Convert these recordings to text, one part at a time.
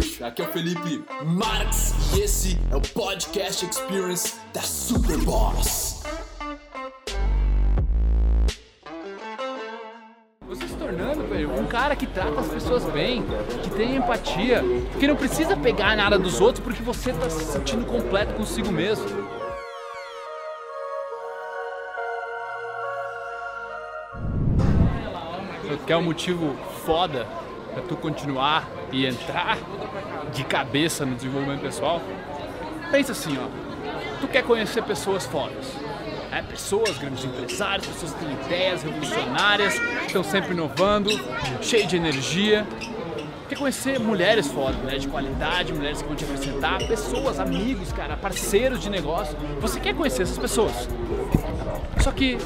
Aqui é o Felipe Marx e esse é o Podcast Experience da Superboss. Você se tornando, velho, um cara que trata as pessoas bem, que tem empatia, que não precisa pegar nada dos outros porque você tá se sentindo completo consigo mesmo. Quer um motivo foda pra tu continuar e entrar de cabeça no desenvolvimento pessoal? Pensa assim, ó. Tu quer conhecer pessoas fodas. É, pessoas, grandes empresários, pessoas que têm ideias revolucionárias, que estão sempre inovando, cheio de energia. Quer conhecer mulheres fodas, mulheres de qualidade, mulheres que vão te acrescentar, pessoas, amigos, cara, parceiros de negócio. Você quer conhecer essas pessoas. Só que,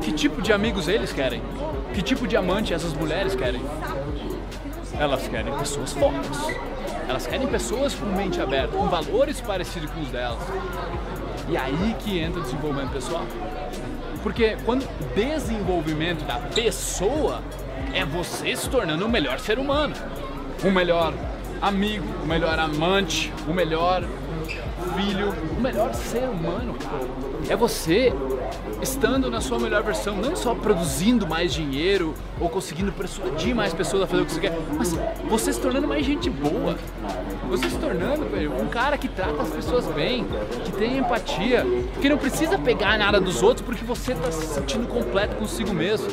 que tipo de amigos eles querem? Que tipo de amante essas mulheres querem? Elas querem pessoas fortes. Elas querem pessoas com mente aberta, com valores parecidos com os delas. E aí que entra o desenvolvimento pessoal. Porque quando desenvolvimento da pessoa é você se tornando o melhor ser humano, o melhor amigo, o melhor amante, o melhor filho, o melhor ser humano. É você estando na sua melhor versão, não só produzindo mais dinheiro ou conseguindo persuadir mais pessoas a fazer o que você quer, mas você se tornando mais gente boa. Você se tornando, velho, um cara que trata as pessoas bem, que tem empatia, que não precisa pegar nada dos outros porque você tá se sentindo completo consigo mesmo.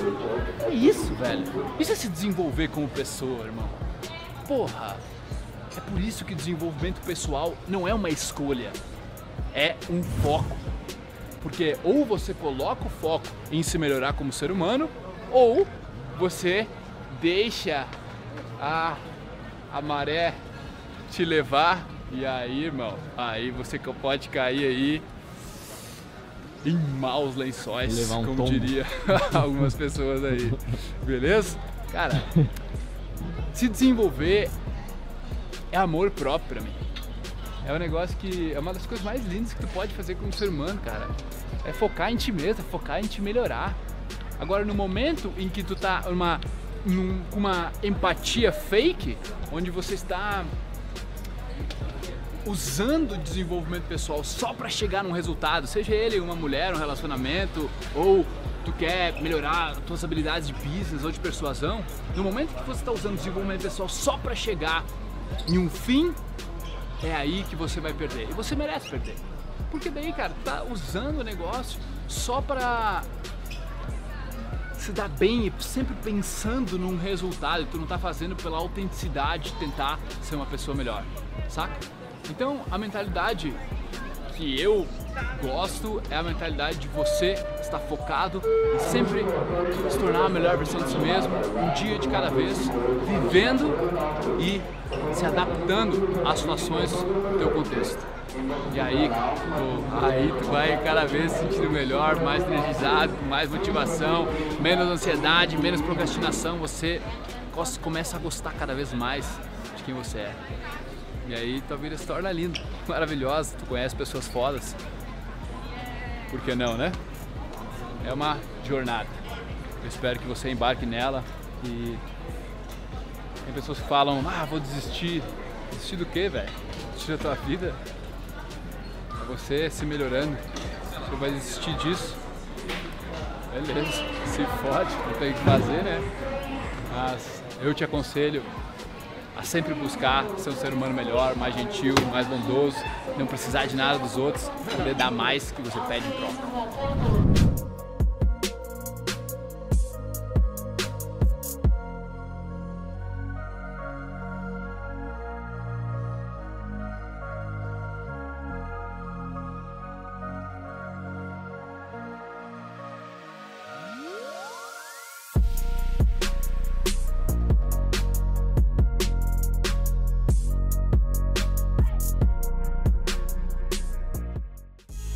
É isso, velho. Isso é se desenvolver como pessoa, irmão. Porra. É por isso que desenvolvimento pessoal não é uma escolha, é um foco. Porque ou você coloca o foco em se melhorar como ser humano, ou você deixa a, a maré te levar e aí, irmão, aí você pode cair aí em maus lençóis, Levar um como tombo. diria algumas pessoas aí. Beleza? Cara, se desenvolver é amor próprio pra mim. É um negócio que é uma das coisas mais lindas que tu pode fazer como ser humano, cara. É focar em ti mesmo, é focar em te melhorar. Agora, no momento em que tu tá numa, num- com uma empatia fake, onde você está usando o desenvolvimento pessoal só para chegar num resultado, seja ele uma mulher, um relacionamento, ou tu quer melhorar as tuas habilidades de business ou de persuasão, no momento que você está usando o desenvolvimento pessoal só para chegar em um fim, é aí que você vai perder. E você merece perder. Porque daí, cara, tá usando o negócio só para se dar bem e sempre pensando num resultado, tu não tá fazendo pela autenticidade de tentar ser uma pessoa melhor, saca? Então, a mentalidade que eu gosto é a mentalidade de você estar focado e sempre se tornar a melhor versão de si mesmo, um dia de cada vez, vivendo e se adaptando às situações do teu contexto. E aí, pô, aí tu vai cada vez se sentindo melhor, mais energizado, com mais motivação, menos ansiedade, menos procrastinação, você começa a gostar cada vez mais de quem você é. E aí tua vida se torna linda, maravilhosa, tu conhece pessoas fodas. Por que não, né? É uma jornada. Eu espero que você embarque nela e tem pessoas que falam, ah, vou desistir. Desistir do quê, velho? Desistir da tua vida? É você se melhorando. Você vai desistir disso. Beleza, se fode, não tem o que fazer, né? Mas eu te aconselho a sempre buscar ser um ser humano melhor, mais gentil, mais bondoso, não precisar de nada dos outros, poder dar mais que você pede em troca.